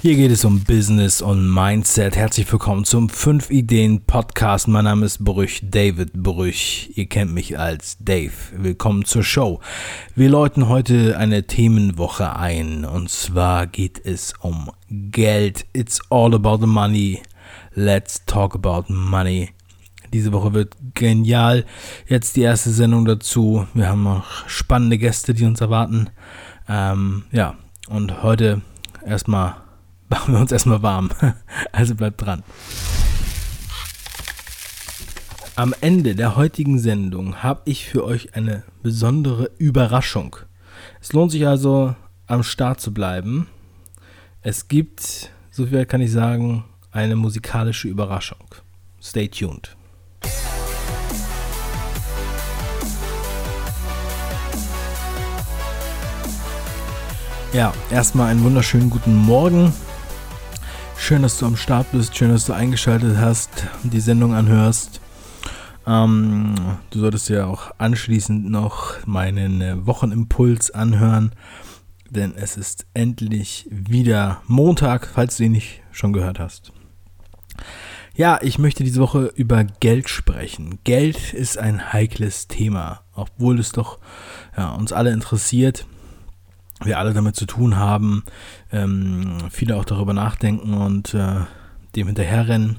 Hier geht es um Business und Mindset. Herzlich willkommen zum 5 Ideen Podcast. Mein Name ist Brüch, David Brüch. Ihr kennt mich als Dave. Willkommen zur Show. Wir läuten heute eine Themenwoche ein und zwar geht es um Geld. It's all about the money. Let's talk about money. Diese Woche wird genial. Jetzt die erste Sendung dazu. Wir haben noch spannende Gäste, die uns erwarten. Ähm, ja, und heute erstmal machen wir uns erstmal warm. Also bleibt dran. Am Ende der heutigen Sendung habe ich für euch eine besondere Überraschung. Es lohnt sich also, am Start zu bleiben. Es gibt, so viel kann ich sagen, eine musikalische Überraschung. Stay tuned. Ja, erstmal einen wunderschönen guten Morgen. Schön, dass du am Start bist, schön, dass du eingeschaltet hast, die Sendung anhörst. Ähm, du solltest ja auch anschließend noch meinen äh, Wochenimpuls anhören, denn es ist endlich wieder Montag, falls du ihn nicht schon gehört hast. Ja, ich möchte diese Woche über Geld sprechen. Geld ist ein heikles Thema, obwohl es doch ja, uns alle interessiert wir alle damit zu tun haben, ähm, viele auch darüber nachdenken und äh, dem hinterherrennen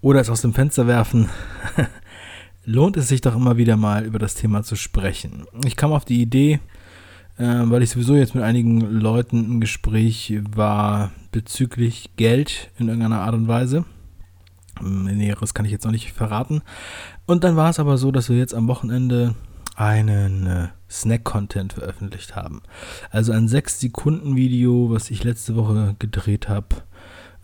oder es aus dem Fenster werfen, lohnt es sich doch immer wieder mal über das Thema zu sprechen. Ich kam auf die Idee, äh, weil ich sowieso jetzt mit einigen Leuten im Gespräch war bezüglich Geld in irgendeiner Art und Weise. Ähm, Näheres kann ich jetzt noch nicht verraten. Und dann war es aber so, dass wir jetzt am Wochenende einen äh, Snack-Content veröffentlicht haben. Also ein 6-Sekunden-Video, was ich letzte Woche gedreht habe.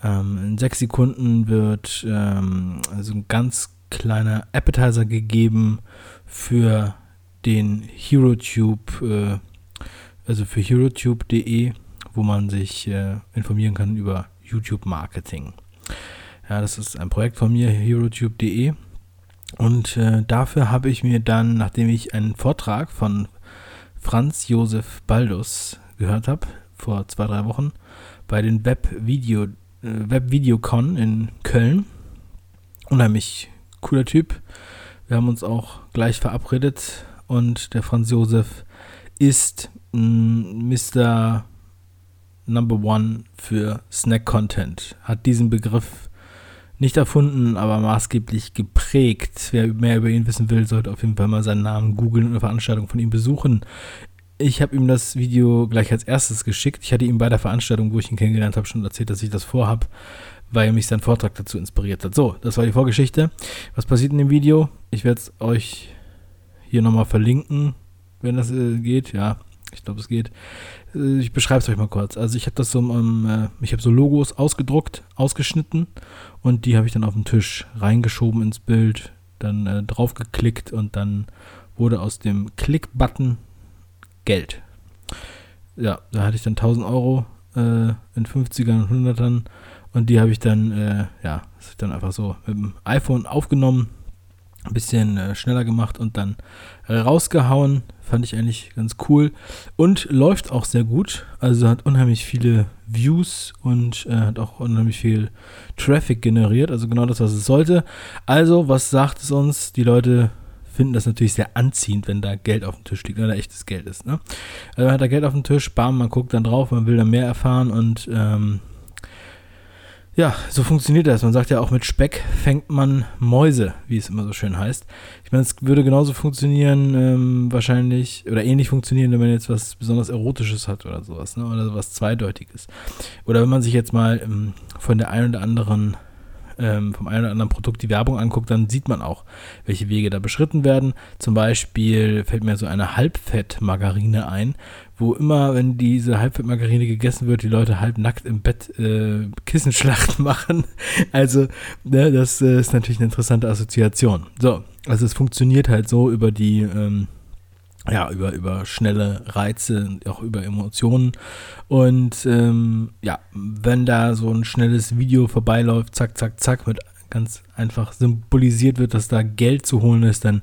Ähm, in 6 Sekunden wird ähm, also ein ganz kleiner Appetizer gegeben für den HeroTube, äh, also für HeroTube.de, wo man sich äh, informieren kann über YouTube-Marketing. Ja, das ist ein Projekt von mir, HeroTube.de. Und äh, dafür habe ich mir dann, nachdem ich einen Vortrag von Franz Josef Baldus gehört habe, vor zwei, drei Wochen, bei den Webvideo, äh, Webvideocon in Köln. Unheimlich cooler Typ. Wir haben uns auch gleich verabredet und der Franz Josef ist Mr. Number One für Snack Content. Hat diesen Begriff nicht erfunden, aber maßgeblich geprägt. Wer mehr über ihn wissen will, sollte auf jeden Fall mal seinen Namen googeln und eine Veranstaltung von ihm besuchen. Ich habe ihm das Video gleich als erstes geschickt. Ich hatte ihm bei der Veranstaltung, wo ich ihn kennengelernt habe, schon erzählt, dass ich das vorhabe, weil mich sein Vortrag dazu inspiriert hat. So, das war die Vorgeschichte. Was passiert in dem Video? Ich werde es euch hier nochmal verlinken, wenn das äh, geht. Ja, ich glaube, es geht. Äh, ich beschreibe es euch mal kurz. Also ich habe das so, um, äh, ich habe so Logos ausgedruckt, ausgeschnitten und die habe ich dann auf den Tisch reingeschoben ins Bild, dann äh, draufgeklickt und dann wurde aus dem Klick-Button Geld. Ja, da hatte ich dann 1000 Euro äh, in 50ern und 100ern und die habe ich dann, äh, ja, dann einfach so mit dem iPhone aufgenommen ein bisschen äh, schneller gemacht und dann rausgehauen. Fand ich eigentlich ganz cool. Und läuft auch sehr gut. Also hat unheimlich viele Views und äh, hat auch unheimlich viel Traffic generiert. Also genau das, was es sollte. Also, was sagt es uns? Die Leute finden das natürlich sehr anziehend, wenn da Geld auf dem Tisch liegt, da echtes Geld ist. Ne? Also man hat da Geld auf dem Tisch, bam, man guckt dann drauf, man will dann mehr erfahren und ähm, ja, so funktioniert das. Man sagt ja auch, mit Speck fängt man Mäuse, wie es immer so schön heißt. Ich meine, es würde genauso funktionieren, ähm, wahrscheinlich, oder ähnlich funktionieren, wenn man jetzt was besonders Erotisches hat oder sowas, ne? oder was Zweideutiges. Oder wenn man sich jetzt mal ähm, von der einen oder anderen ähm, vom einen oder anderen Produkt die Werbung anguckt, dann sieht man auch, welche Wege da beschritten werden. Zum Beispiel fällt mir so eine Halbfettmargarine ein, wo immer, wenn diese Halbfettmargarine gegessen wird, die Leute halbnackt im Bett äh, Kissenschlacht machen. Also, ne, das äh, ist natürlich eine interessante Assoziation. So, also es funktioniert halt so über die ähm, ja, über, über schnelle Reize, auch über Emotionen. Und ähm, ja, wenn da so ein schnelles Video vorbeiläuft, zack, zack, zack, mit ganz einfach symbolisiert wird, dass da Geld zu holen ist, dann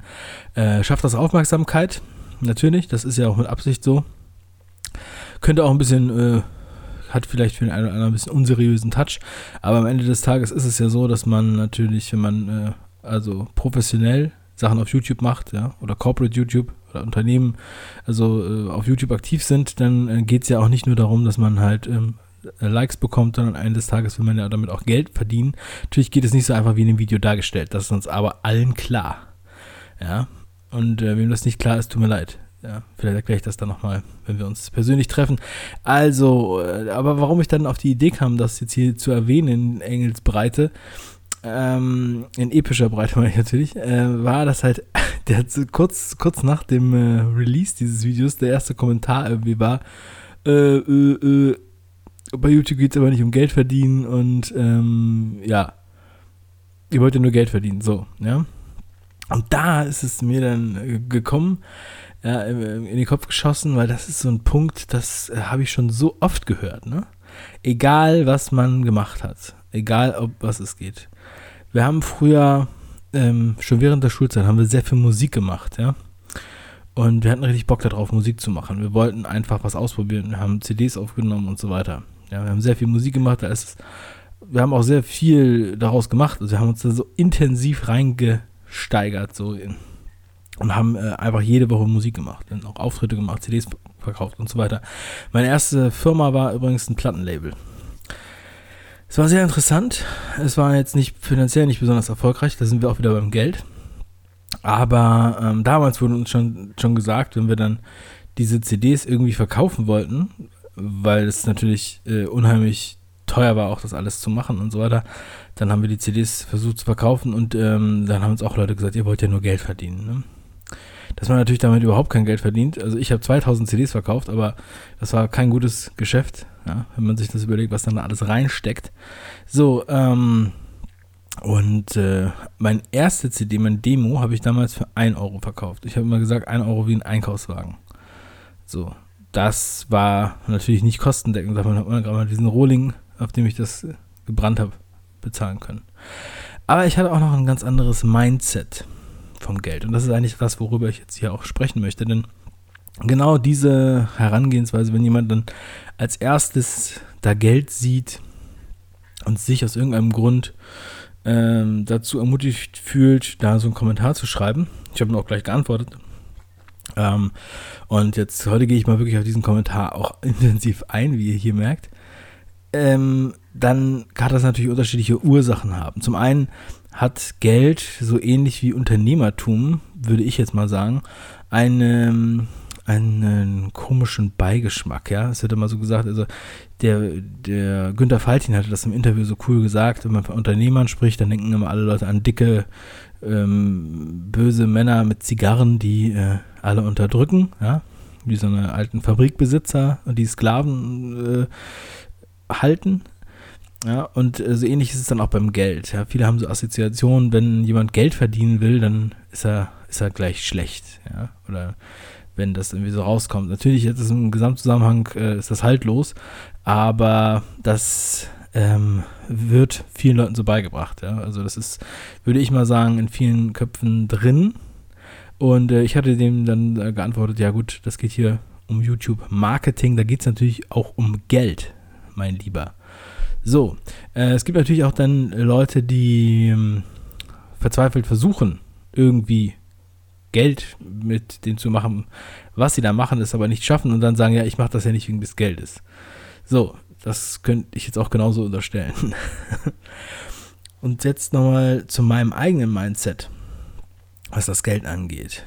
äh, schafft das Aufmerksamkeit. Natürlich, das ist ja auch mit Absicht so. Könnte auch ein bisschen, äh, hat vielleicht für den einen oder anderen ein bisschen unseriösen Touch, aber am Ende des Tages ist es ja so, dass man natürlich, wenn man äh, also professionell Sachen auf YouTube macht, ja, oder Corporate YouTube oder Unternehmen, also äh, auf YouTube aktiv sind, dann äh, geht es ja auch nicht nur darum, dass man halt ähm, Likes bekommt, sondern eines Tages will man ja damit auch Geld verdienen. Natürlich geht es nicht so einfach wie in dem Video dargestellt, das ist uns aber allen klar. Ja, und äh, wem das nicht klar ist, tut mir leid. Ja, vielleicht erkläre ich das dann nochmal, wenn wir uns persönlich treffen. Also, äh, aber warum ich dann auf die Idee kam, das jetzt hier zu erwähnen in Engelsbreite, ähm, in epischer Breite meine ich natürlich, äh, war das halt, der hat kurz, kurz nach dem äh, Release dieses Videos, der erste Kommentar irgendwie war, äh, äh, äh bei YouTube geht es aber nicht um Geld verdienen und ähm, ja, ihr wollt ja nur Geld verdienen, so, ja. Und da ist es mir dann äh, gekommen, ja, in den Kopf geschossen, weil das ist so ein Punkt, das äh, habe ich schon so oft gehört, ne? Egal, was man gemacht hat, egal, ob was es geht. Wir haben früher, ähm, schon während der Schulzeit, haben wir sehr viel Musik gemacht, ja. Und wir hatten richtig Bock darauf, Musik zu machen. Wir wollten einfach was ausprobieren. Wir haben CDs aufgenommen und so weiter. Ja, wir haben sehr viel Musik gemacht. Da ist es, wir haben auch sehr viel daraus gemacht. Also wir haben uns da so intensiv reingesteigert so in, und haben äh, einfach jede Woche Musik gemacht. Dann auch Auftritte gemacht, CDs verkauft und so weiter. Meine erste Firma war übrigens ein Plattenlabel. Es war sehr interessant. Es war jetzt nicht finanziell nicht besonders erfolgreich. Da sind wir auch wieder beim Geld. Aber ähm, damals wurde uns schon, schon gesagt, wenn wir dann diese CDs irgendwie verkaufen wollten, weil es natürlich äh, unheimlich teuer war, auch das alles zu machen und so weiter, dann haben wir die CDs versucht zu verkaufen und ähm, dann haben uns auch Leute gesagt, ihr wollt ja nur Geld verdienen. Ne? Dass man natürlich damit überhaupt kein Geld verdient. Also ich habe 2000 CDs verkauft, aber das war kein gutes Geschäft, ja, wenn man sich das überlegt, was dann da alles reinsteckt. So, ähm, und äh, mein erste CD, mein Demo, habe ich damals für 1 Euro verkauft. Ich habe immer gesagt, 1 Euro wie ein Einkaufswagen. So, das war natürlich nicht kostendeckend. Davon hat man gerade diesen Rohling, auf dem ich das gebrannt habe, bezahlen können. Aber ich hatte auch noch ein ganz anderes Mindset vom Geld. Und das ist eigentlich das, worüber ich jetzt hier auch sprechen möchte. Denn genau diese Herangehensweise, wenn jemand dann als erstes da Geld sieht und sich aus irgendeinem Grund ähm, dazu ermutigt fühlt, da so einen Kommentar zu schreiben. Ich habe ihn auch gleich geantwortet. Ähm, und jetzt heute gehe ich mal wirklich auf diesen Kommentar auch intensiv ein, wie ihr hier merkt. Ähm, dann kann das natürlich unterschiedliche Ursachen haben. Zum einen hat Geld, so ähnlich wie Unternehmertum, würde ich jetzt mal sagen, eine, einen komischen Beigeschmack, ja. Es wird immer so gesagt, also der, der Günther Faltin hatte das im Interview so cool gesagt, wenn man von Unternehmern spricht, dann denken immer alle Leute an dicke, ähm, böse Männer mit Zigarren, die äh, alle unterdrücken, ja, wie so eine alten Fabrikbesitzer und die Sklaven äh, halten, ja, und äh, so ähnlich ist es dann auch beim Geld. Ja, viele haben so Assoziationen, wenn jemand Geld verdienen will, dann ist er, ist er gleich schlecht. Ja, oder wenn das irgendwie so rauskommt. Natürlich ist es im Gesamtzusammenhang äh, ist das haltlos, aber das ähm, wird vielen Leuten so beigebracht. Ja? Also das ist, würde ich mal sagen, in vielen Köpfen drin. Und äh, ich hatte dem dann äh, geantwortet, ja gut, das geht hier um YouTube Marketing, da geht es natürlich auch um Geld, mein Lieber. So, äh, es gibt natürlich auch dann Leute, die ähm, verzweifelt versuchen, irgendwie Geld mit dem zu machen, was sie da machen, es aber nicht schaffen und dann sagen, ja, ich mache das ja nicht wegen des Geldes. So, das könnte ich jetzt auch genauso unterstellen. und jetzt nochmal zu meinem eigenen Mindset, was das Geld angeht.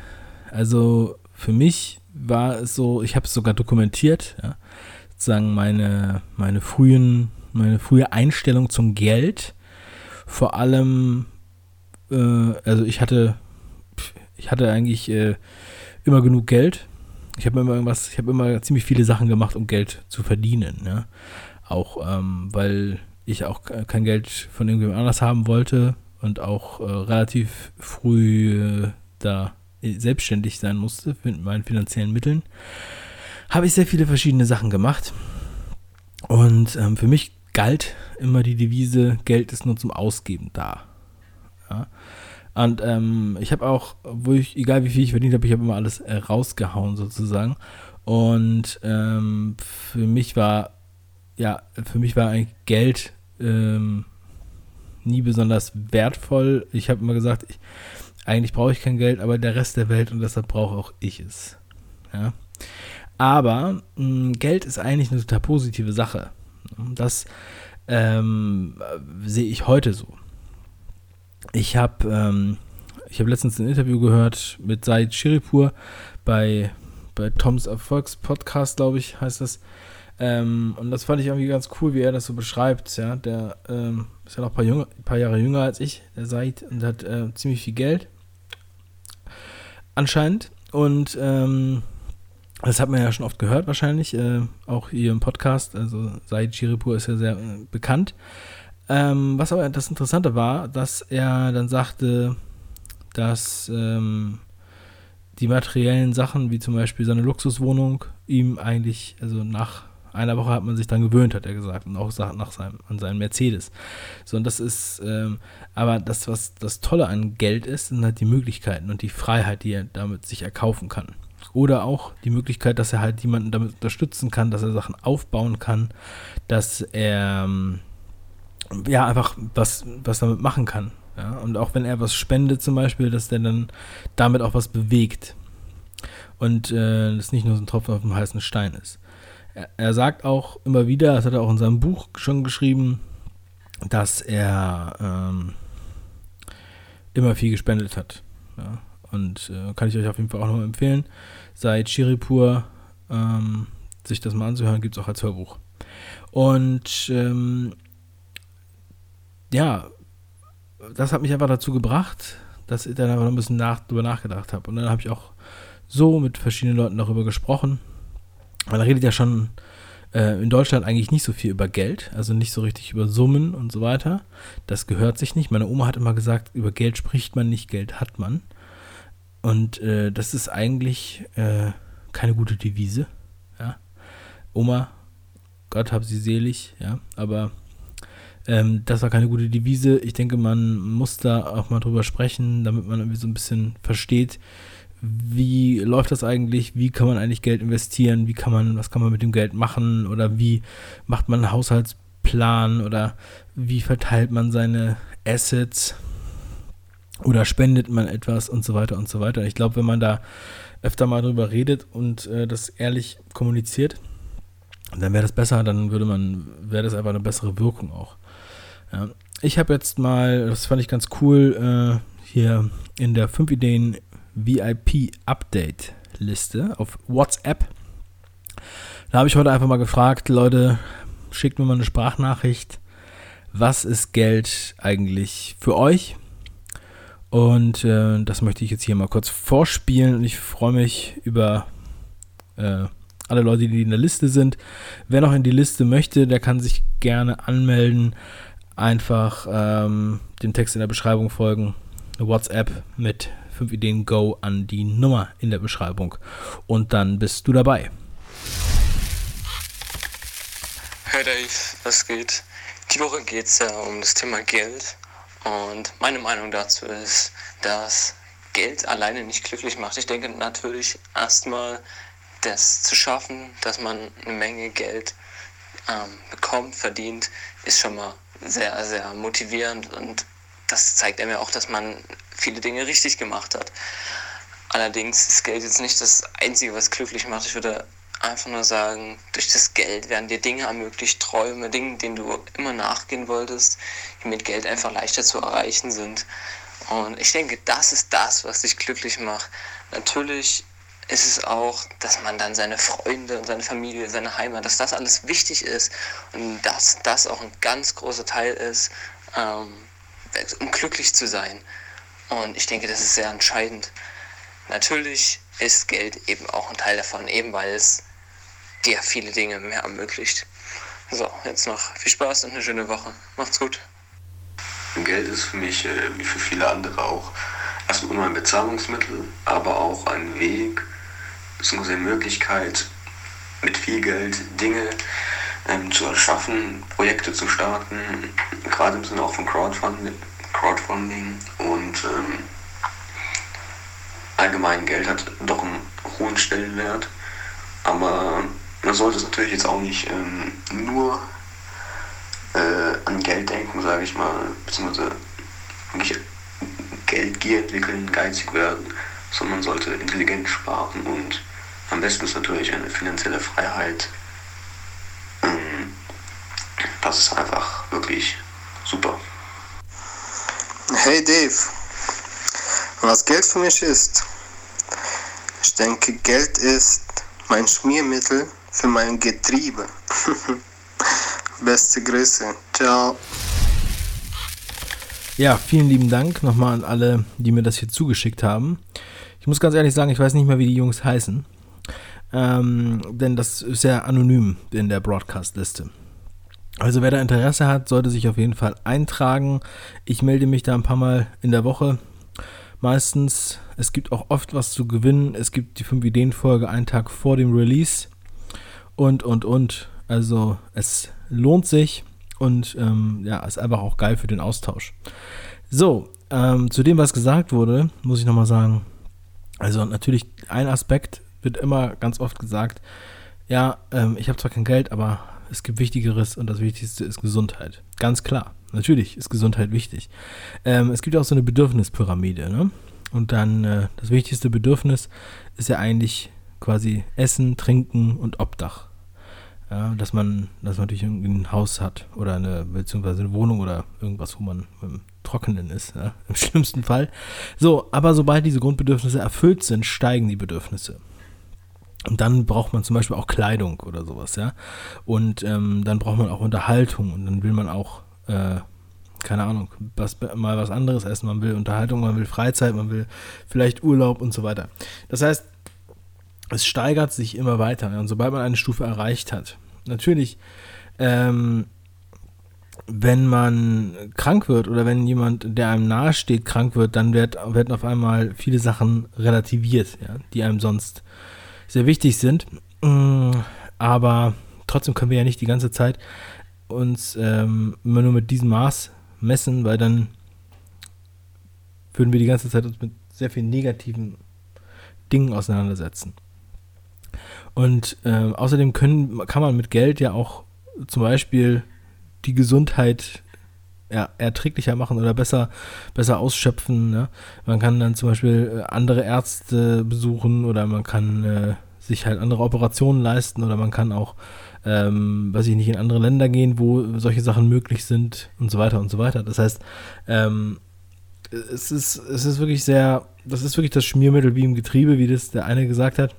Also für mich war es so, ich habe es sogar dokumentiert, ja, sozusagen meine, meine frühen meine frühe Einstellung zum Geld. Vor allem, äh, also ich hatte, ich hatte eigentlich äh, immer genug Geld. Ich habe immer irgendwas, ich habe immer ziemlich viele Sachen gemacht, um Geld zu verdienen. Ja? Auch ähm, weil ich auch kein Geld von irgendjemand anders haben wollte und auch äh, relativ früh äh, da selbstständig sein musste mit meinen finanziellen Mitteln, habe ich sehr viele verschiedene Sachen gemacht. Und ähm, für mich galt immer die Devise, Geld ist nur zum Ausgeben da. Ja. Und ähm, ich habe auch, wo ich, egal wie viel ich verdient habe, ich habe immer alles äh, rausgehauen sozusagen. Und ähm, für mich war ja, für mich war eigentlich Geld ähm, nie besonders wertvoll. Ich habe immer gesagt, ich, eigentlich brauche ich kein Geld, aber der Rest der Welt und deshalb brauche auch ich es. Ja. Aber mh, Geld ist eigentlich eine total positive Sache. Das ähm, sehe ich heute so. Ich habe ähm, habe letztens ein Interview gehört mit Said Shiripur bei, bei Toms Erfolgspodcast, glaube ich, heißt das. Ähm, und das fand ich irgendwie ganz cool, wie er das so beschreibt. Ja, der ähm, ist ja noch ein paar, Junge, ein paar, Jahre jünger als ich, der Said, und hat äh, ziemlich viel Geld. Anscheinend. Und ähm, das hat man ja schon oft gehört, wahrscheinlich, äh, auch hier im Podcast. Also Said Shiripur ist ja sehr äh, bekannt. Ähm, was aber das Interessante war, dass er dann sagte, dass ähm, die materiellen Sachen, wie zum Beispiel seine Luxuswohnung, ihm eigentlich, also nach einer Woche hat man sich dann gewöhnt, hat er gesagt, und auch nach seinem, an seinen Mercedes. So, und das ist, ähm, aber das, was das Tolle an Geld ist, sind halt die Möglichkeiten und die Freiheit, die er damit sich erkaufen kann. Oder auch die Möglichkeit, dass er halt jemanden damit unterstützen kann, dass er Sachen aufbauen kann, dass er ähm, ja einfach was, was damit machen kann. Ja, und auch wenn er was spendet zum Beispiel, dass der dann damit auch was bewegt. Und äh, das nicht nur so ein Tropfen auf dem heißen Stein ist. Er, er, sagt auch immer wieder, das hat er auch in seinem Buch schon geschrieben, dass er ähm, immer viel gespendet hat. Ja, und äh, kann ich euch auf jeden Fall auch noch empfehlen. Seit Shiripur ähm, sich das mal anzuhören, gibt es auch als Hörbuch. Und ähm, ja, das hat mich einfach dazu gebracht, dass ich dann einfach noch ein bisschen nach, drüber nachgedacht habe. Und dann habe ich auch so mit verschiedenen Leuten darüber gesprochen. Man redet ja schon äh, in Deutschland eigentlich nicht so viel über Geld, also nicht so richtig über Summen und so weiter. Das gehört sich nicht. Meine Oma hat immer gesagt, über Geld spricht man nicht, Geld hat man. Und äh, das ist eigentlich äh, keine gute Devise. Ja. Oma, Gott hab sie selig, ja, aber ähm, das war keine gute Devise. Ich denke, man muss da auch mal drüber sprechen, damit man irgendwie so ein bisschen versteht, wie läuft das eigentlich, wie kann man eigentlich Geld investieren, wie kann man, was kann man mit dem Geld machen oder wie macht man einen Haushaltsplan oder wie verteilt man seine Assets oder spendet man etwas und so weiter und so weiter. Ich glaube, wenn man da öfter mal drüber redet und äh, das ehrlich kommuniziert, dann wäre das besser, dann würde man, wäre das einfach eine bessere Wirkung auch. Ja. Ich habe jetzt mal, das fand ich ganz cool, äh, hier in der 5 Ideen VIP Update Liste auf WhatsApp. Da habe ich heute einfach mal gefragt, Leute, schickt mir mal eine Sprachnachricht. Was ist Geld eigentlich für euch? Und äh, das möchte ich jetzt hier mal kurz vorspielen und ich freue mich über äh, alle Leute, die in der Liste sind. Wer noch in die Liste möchte, der kann sich gerne anmelden einfach ähm, dem Text in der Beschreibung folgen. WhatsApp mit 5 Ideen Go an die Nummer in der Beschreibung. Und dann bist du dabei. Hey Dave, was geht? Die Woche geht es ja um das Thema Geld. Und meine Meinung dazu ist, dass Geld alleine nicht glücklich macht. Ich denke natürlich erstmal, das zu schaffen, dass man eine Menge Geld ähm, bekommt, verdient, ist schon mal sehr, sehr motivierend und das zeigt mir auch, dass man viele Dinge richtig gemacht hat. Allerdings ist Geld jetzt nicht das Einzige, was glücklich macht. Ich würde einfach nur sagen, durch das Geld werden dir Dinge ermöglicht, Träume, Dinge, denen du immer nachgehen wolltest, die mit Geld einfach leichter zu erreichen sind. Und ich denke, das ist das, was dich glücklich macht. Natürlich ist es auch, dass man dann seine Freunde und seine Familie, seine Heimat, dass das alles wichtig ist und dass das auch ein ganz großer Teil ist, ähm, um glücklich zu sein. Und ich denke, das ist sehr entscheidend. Natürlich ist Geld eben auch ein Teil davon, eben weil es dir viele Dinge mehr ermöglicht. So, jetzt noch viel Spaß und eine schöne Woche. Macht's gut. Geld ist für mich, äh, wie für viele andere auch, erstmal ein Bezahlungsmittel, aber auch ein Weg, beziehungsweise eine Möglichkeit, mit viel Geld Dinge ähm, zu erschaffen, Projekte zu starten, gerade im Sinne auch von Crowdfunding, Crowdfunding und ähm, allgemein Geld hat doch einen hohen Stellenwert, aber man sollte es natürlich jetzt auch nicht ähm, nur äh, an Geld denken, sage ich mal, beziehungsweise nicht Geldgier entwickeln, geizig werden, sondern man sollte intelligent sparen und am besten ist natürlich eine finanzielle Freiheit. Ähm, das ist einfach wirklich super. Hey Dave, was Geld für mich ist? Ich denke, Geld ist mein Schmiermittel für mein Getriebe. Beste Grüße. Ciao. Ja, vielen lieben Dank nochmal an alle, die mir das hier zugeschickt haben. Ich muss ganz ehrlich sagen, ich weiß nicht mehr, wie die Jungs heißen. Ähm, denn das ist ja anonym in der Broadcast-Liste. Also wer da Interesse hat, sollte sich auf jeden Fall eintragen. Ich melde mich da ein paar Mal in der Woche. Meistens, es gibt auch oft was zu gewinnen. Es gibt die 5-Ideen-Folge einen Tag vor dem Release. Und, und, und. Also es lohnt sich und ähm, ja, ist einfach auch geil für den Austausch. So, ähm, zu dem, was gesagt wurde, muss ich nochmal sagen, also natürlich ein Aspekt wird immer ganz oft gesagt, ja, ähm, ich habe zwar kein Geld, aber es gibt Wichtigeres und das Wichtigste ist Gesundheit. Ganz klar, natürlich ist Gesundheit wichtig. Ähm, es gibt auch so eine Bedürfnispyramide, ne? Und dann äh, das wichtigste Bedürfnis ist ja eigentlich quasi Essen, Trinken und Obdach. Ja, dass man, dass man natürlich ein Haus hat oder eine, beziehungsweise eine Wohnung oder irgendwas, wo man im Trockenen ist, ja, im schlimmsten Fall. So, aber sobald diese Grundbedürfnisse erfüllt sind, steigen die Bedürfnisse. Und dann braucht man zum Beispiel auch Kleidung oder sowas, ja. Und ähm, dann braucht man auch Unterhaltung und dann will man auch, äh, keine Ahnung, was, mal was anderes essen. Man will Unterhaltung, man will Freizeit, man will vielleicht Urlaub und so weiter. Das heißt, es steigert sich immer weiter. Und sobald man eine Stufe erreicht hat, natürlich, ähm, wenn man krank wird oder wenn jemand, der einem nahesteht, krank wird, dann wird, werden auf einmal viele Sachen relativiert, ja, die einem sonst sehr wichtig sind. Mm, aber trotzdem können wir ja nicht die ganze Zeit uns ähm, immer nur mit diesem Maß messen, weil dann würden wir die ganze Zeit uns mit sehr vielen negativen Dingen auseinandersetzen. Und äh, außerdem können, kann man mit Geld ja auch zum Beispiel die Gesundheit ja, erträglicher machen oder besser, besser ausschöpfen. Ne? Man kann dann zum Beispiel äh, andere Ärzte besuchen oder man kann äh, sich halt andere Operationen leisten oder man kann auch, ähm, weiß ich nicht, in andere Länder gehen, wo solche Sachen möglich sind und so weiter und so weiter. Das heißt, ähm, es ist, es ist wirklich sehr, das ist wirklich das Schmiermittel wie im Getriebe, wie das der eine gesagt hat.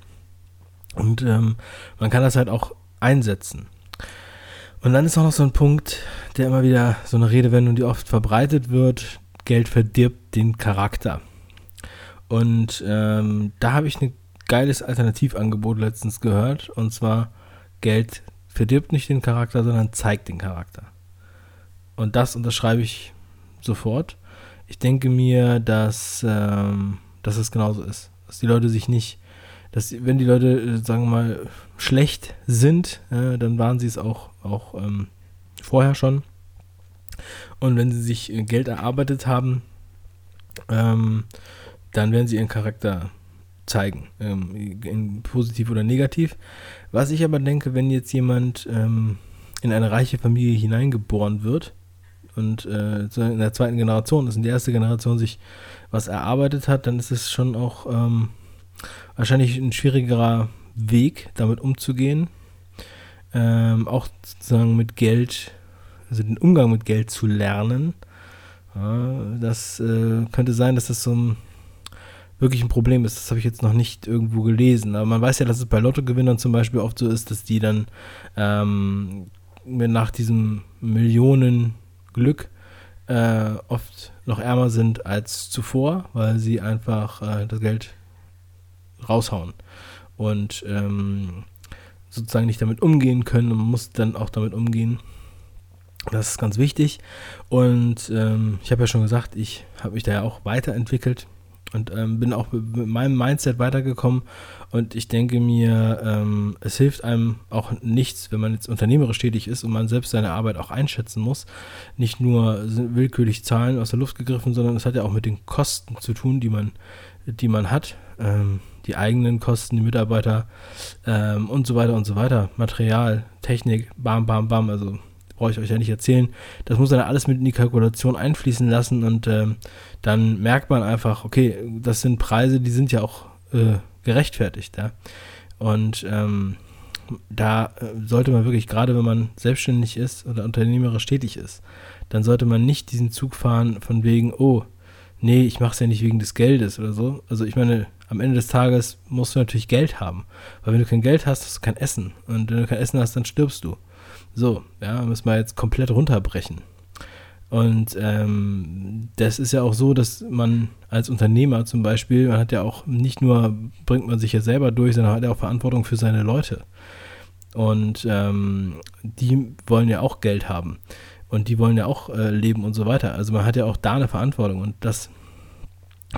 Und ähm, man kann das halt auch einsetzen. Und dann ist auch noch so ein Punkt, der immer wieder so eine Redewendung, die oft verbreitet wird, Geld verdirbt den Charakter. Und ähm, da habe ich ein geiles Alternativangebot letztens gehört. Und zwar, Geld verdirbt nicht den Charakter, sondern zeigt den Charakter. Und das unterschreibe ich sofort. Ich denke mir, dass, ähm, dass es genauso ist. Dass die Leute sich nicht dass wenn die Leute, äh, sagen wir mal, schlecht sind, äh, dann waren sie es auch, auch ähm, vorher schon. Und wenn sie sich äh, Geld erarbeitet haben, ähm, dann werden sie ihren Charakter zeigen, ähm, positiv oder negativ. Was ich aber denke, wenn jetzt jemand ähm, in eine reiche Familie hineingeboren wird und äh, in der zweiten Generation ist, in der ersten Generation sich was erarbeitet hat, dann ist es schon auch ähm, wahrscheinlich ein schwierigerer Weg, damit umzugehen. Ähm, auch sozusagen mit Geld, also den Umgang mit Geld zu lernen. Ja, das äh, könnte sein, dass das so ein wirklich ein Problem ist. Das habe ich jetzt noch nicht irgendwo gelesen. Aber man weiß ja, dass es bei Lottogewinnern zum Beispiel oft so ist, dass die dann ähm, nach diesem Millionenglück äh, oft noch ärmer sind als zuvor, weil sie einfach äh, das Geld raushauen. Und ähm, sozusagen nicht damit umgehen können und man muss dann auch damit umgehen. Das ist ganz wichtig. Und ähm, ich habe ja schon gesagt, ich habe mich da ja auch weiterentwickelt und ähm, bin auch mit meinem Mindset weitergekommen. Und ich denke mir, ähm, es hilft einem auch nichts, wenn man jetzt unternehmerisch tätig ist und man selbst seine Arbeit auch einschätzen muss. Nicht nur willkürlich Zahlen aus der Luft gegriffen, sondern es hat ja auch mit den Kosten zu tun, die man, die man hat. Ähm, die eigenen Kosten, die Mitarbeiter ähm, und so weiter und so weiter. Material, Technik, bam, bam, bam. Also brauche ich euch ja nicht erzählen. Das muss dann alles mit in die Kalkulation einfließen lassen und ähm, dann merkt man einfach, okay, das sind Preise, die sind ja auch äh, gerechtfertigt. Ja? Und ähm, da äh, sollte man wirklich, gerade wenn man selbstständig ist oder unternehmerisch tätig ist, dann sollte man nicht diesen Zug fahren von wegen, oh, nee, ich mache es ja nicht wegen des Geldes oder so. Also ich meine, am Ende des Tages musst du natürlich Geld haben. Weil wenn du kein Geld hast, hast du kein Essen. Und wenn du kein Essen hast, dann stirbst du. So, ja, müssen wir jetzt komplett runterbrechen. Und ähm, das ist ja auch so, dass man als Unternehmer zum Beispiel, man hat ja auch nicht nur, bringt man sich ja selber durch, sondern hat ja auch Verantwortung für seine Leute. Und ähm, die wollen ja auch Geld haben. Und die wollen ja auch äh, leben und so weiter. Also man hat ja auch da eine Verantwortung. Und das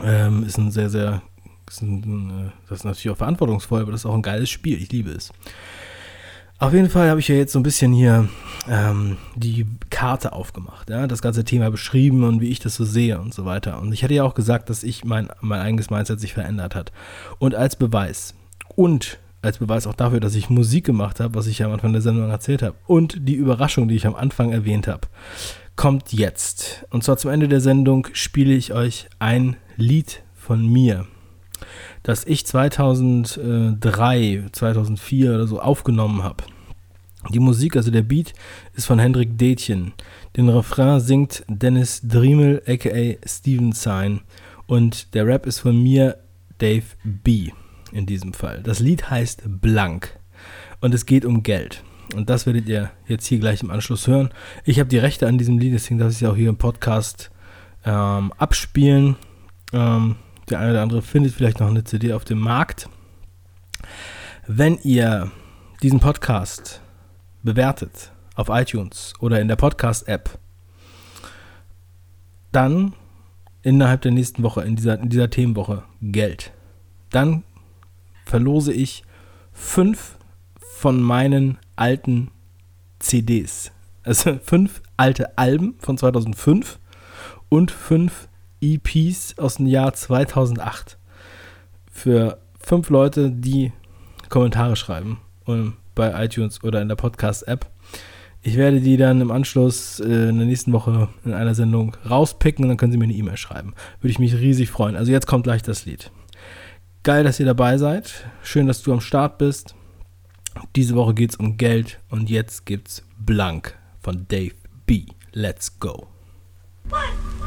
ähm, ist ein sehr, sehr, ist ein, äh, das ist natürlich auch verantwortungsvoll, aber das ist auch ein geiles Spiel. Ich liebe es. Auf jeden Fall habe ich ja jetzt so ein bisschen hier ähm, die Karte aufgemacht, ja, das ganze Thema beschrieben und wie ich das so sehe und so weiter. Und ich hatte ja auch gesagt, dass ich mein, mein eigenes Mindset sich verändert hat. Und als Beweis und als Beweis auch dafür, dass ich Musik gemacht habe, was ich ja am Anfang der Sendung erzählt habe, und die Überraschung, die ich am Anfang erwähnt habe, kommt jetzt. Und zwar zum Ende der Sendung spiele ich euch ein Lied von mir, das ich 2003, 2004 oder so aufgenommen habe. Die Musik, also der Beat, ist von Hendrik Detjen. Den Refrain singt Dennis Driemel, aka Steven Sign. Und der Rap ist von mir, Dave B. in diesem Fall. Das Lied heißt Blank. Und es geht um Geld. Und das werdet ihr jetzt hier gleich im Anschluss hören. Ich habe die Rechte an diesem Lied, deswegen darf ich es auch hier im Podcast ähm, abspielen. Ähm, der eine oder andere findet vielleicht noch eine CD auf dem Markt. Wenn ihr diesen Podcast bewertet auf iTunes oder in der Podcast-App, dann innerhalb der nächsten Woche, in dieser, in dieser Themenwoche, Geld. Dann verlose ich fünf von meinen alten CDs. Also fünf alte Alben von 2005 und fünf EPs aus dem Jahr 2008 für fünf Leute, die Kommentare schreiben bei iTunes oder in der Podcast-App. Ich werde die dann im Anschluss äh, in der nächsten Woche in einer Sendung rauspicken und dann können Sie mir eine E-Mail schreiben. Würde ich mich riesig freuen. Also jetzt kommt gleich das Lied. Geil, dass ihr dabei seid. Schön, dass du am Start bist. Diese Woche geht es um Geld und jetzt gibt's Blank von Dave B. Let's go. One,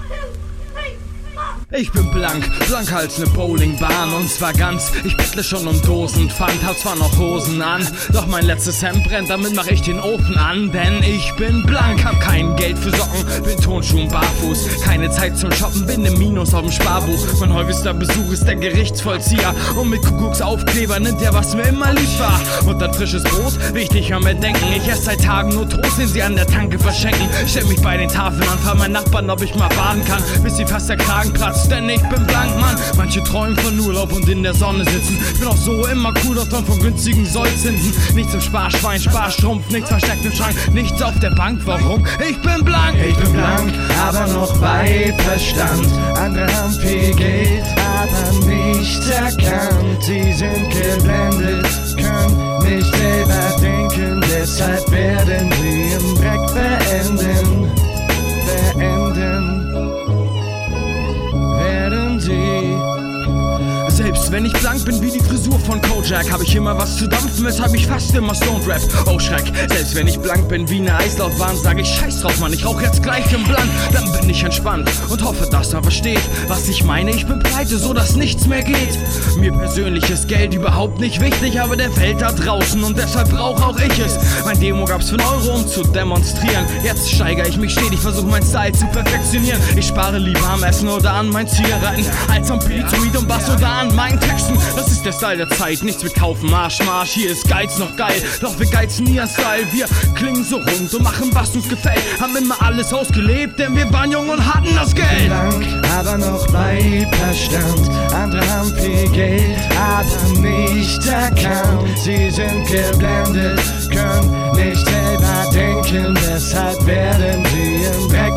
ich bin blank, blank als ne Bowlingbahn und zwar ganz. Ich bettle schon um Dosen Pfand, hab zwar noch Hosen an, doch mein letztes Hemd brennt, damit mach ich den Ofen an. Denn ich bin blank, hab kein Geld für Socken, bin Tonschuhen barfuß. Keine Zeit zum Shoppen, bin im Minus auf dem Sparbuch. Mein häufigster Besuch ist der Gerichtsvollzieher und mit Kuckucksaufkleber nimmt er, was mir immer lieb war. Und dann frisches Brot, wichtig am Bedenken. Ich esse seit Tagen nur Toast, den sie an der Tanke verschenken. Stell mich bei den Tafeln an, frag meinen Nachbarn, ob ich mal baden kann, bis sie fast der Kragen platzt denn ich bin blank, Mann. Manche träumen von Urlaub und in der Sonne sitzen. Bin auch so immer cool, doch dann von günstigen Sollzinsen. Nichts im Sparschwein, Sparstrumpf, nichts versteckt im Schrank, nichts auf der Bank. Warum? Ich bin blank, ich bin blank, aber noch bei Verstand. Andere haben viel Geld, aber nicht erkannt. Sie sind geblendet, können nicht selber denken, deshalb werden sie im Dreck verenden. Wenn ich blank bin wie die Frisur von Kojak, hab ich immer was zu dampfen, weshalb ich fast immer Stone Rap. Oh Schreck, selbst wenn ich blank bin wie eine Eislaufbahn, sag ich Scheiß drauf, Mann, ich rauch jetzt gleich im Blank. Dann bin ich entspannt und hoffe, dass er versteht, was ich meine. Ich bin pleite, so dass nichts mehr geht. Mir persönlich ist Geld überhaupt nicht wichtig, aber der Welt da draußen und deshalb brauch auch ich es. Mein Demo gab's für einen Euro, um zu demonstrieren. Jetzt steigere ich mich stetig, versuche mein Style zu perfektionieren. Ich spare lieber am Essen oder an meinen Zigaretten, als am Beat, Weed und Bass oder an meinen Texten. Das ist der Style der Zeit, nichts mit kaufen, Marsch, Marsch. Hier ist Geiz noch geil, doch wir geizen nie an Style. Wir klingen so rund und machen, was uns gefällt. Haben immer alles ausgelebt, denn wir waren jung und hatten das Geld. Blank, aber noch bei Verstand. Andere haben viel Geld, aber nicht erkannt. Sie sind geblendet, können nicht selber denken. Deshalb werden sie im Dreck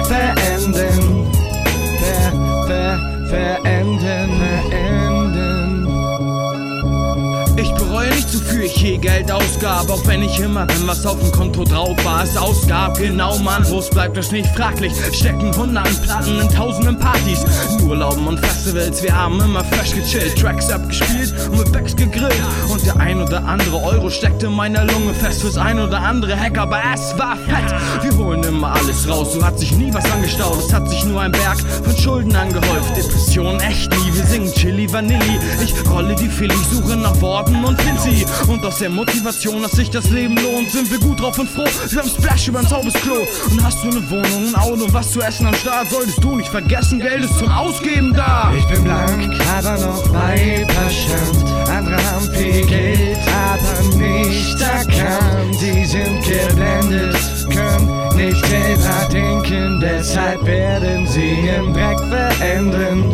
Doch wenn ich immer, wenn was auf dem Konto drauf war, es ausgab, genau Mann, wo's bleibt, ist nicht fraglich. Stecken hunderten Platten in tausenden Partys, in Urlauben und Festivals, wir haben immer fresh gechillt, Tracks abgespielt und mit Backs gegrillt. Und der ein oder andere Euro steckte in meiner Lunge fest fürs ein oder andere Hack, aber es war fett. Wir holen immer alles raus, so hat sich nie was angestaut, es hat sich nur ein Berg von Schulden angehäuft. Depression echt nie, wir singen Chili Vanilli. Ich rolle die Philly, suche nach Worten und find sie. Und aus der Motivation, dass sich das Leben lohnt, sind wir gut drauf und froh. Wir haben Splash übern sauberes Klo. Und hast du eine Wohnung, ein Auto was zu essen am Start, solltest du nicht vergessen, Geld ist zum Ausgeben da. Ich bin blank, aber noch bei Verstand. Andere haben viel Geld, aber nicht erkannt. Die sind geblendet, können nicht selber denken. Deshalb werden sie im Dreck verenden.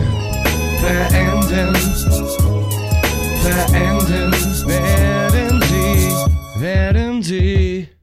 Verenden. Verenden. Verden D.